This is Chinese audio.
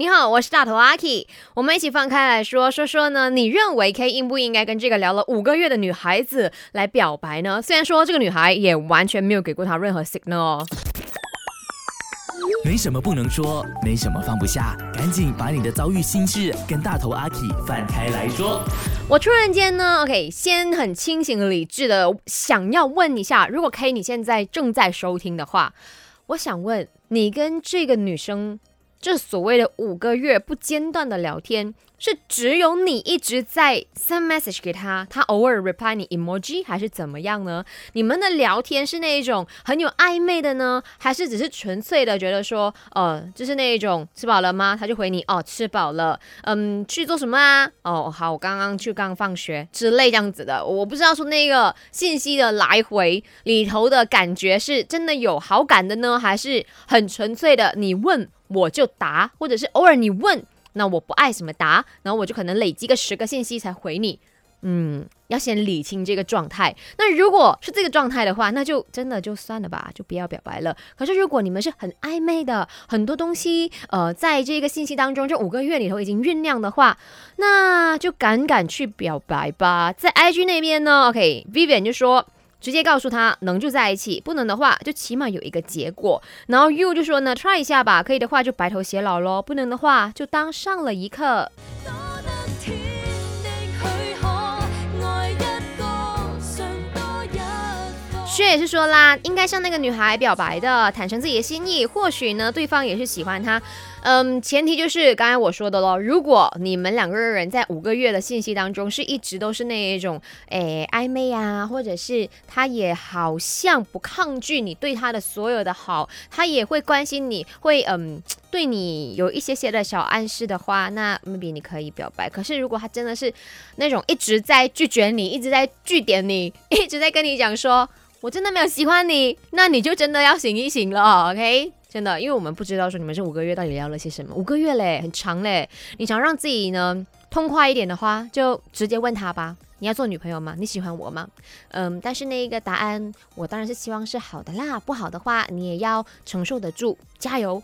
你好，我是大头阿 K，我们一起放开来说说说呢。你认为 K 应不应该跟这个聊了五个月的女孩子来表白呢？虽然说这个女孩也完全没有给过他任何 signal 哦。没什么不能说，没什么放不下，赶紧把你的遭遇心事跟大头阿 K 放开来说。我突然间呢，OK，先很清醒理智的想要问一下，如果 K 你现在正在收听的话，我想问你跟这个女生。这所谓的五个月不间断的聊天，是只有你一直在 send message 给他，他偶尔 reply 你 emoji 还是怎么样呢？你们的聊天是那一种很有暧昧的呢，还是只是纯粹的觉得说，呃，就是那一种吃饱了吗？他就回你哦，吃饱了。嗯，去做什么啊？哦，好，我刚刚去刚放学之类这样子的。我不知道说那个信息的来回里头的感觉是真的有好感的呢，还是很纯粹的？你问。我就答，或者是偶尔你问，那我不爱什么答，然后我就可能累积个十个信息才回你。嗯，要先理清这个状态。那如果是这个状态的话，那就真的就算了吧，就不要表白了。可是如果你们是很暧昧的，很多东西，呃，在这个信息当中，这五个月里头已经酝酿的话，那就敢敢去表白吧。在 IG 那边呢，OK，Vivian 就说。直接告诉他能就在一起，不能的话就起码有一个结果。然后 you 就说呢，try 一下吧，可以的话就白头偕老咯，不能的话就当上了一课。薛也是说啦，应该向那个女孩表白的，坦诚自己的心意，或许呢，对方也是喜欢他。嗯，前提就是刚才我说的咯，如果你们两个人在五个月的信息当中是一直都是那一种诶暧昧啊，或者是他也好像不抗拒你对他的所有的好，他也会关心你，会嗯对你有一些些的小暗示的话，那 maybe 你可以表白。可是如果他真的是那种一直在拒绝你，一直在拒点你，一直在跟你讲说。我真的没有喜欢你，那你就真的要醒一醒了，OK？真的，因为我们不知道说你们这五个月到底聊了些什么，五个月嘞，很长嘞。你想让自己呢痛快一点的话，就直接问他吧。你要做女朋友吗？你喜欢我吗？嗯，但是那一个答案，我当然是希望是好的啦。不好的话，你也要承受得住，加油。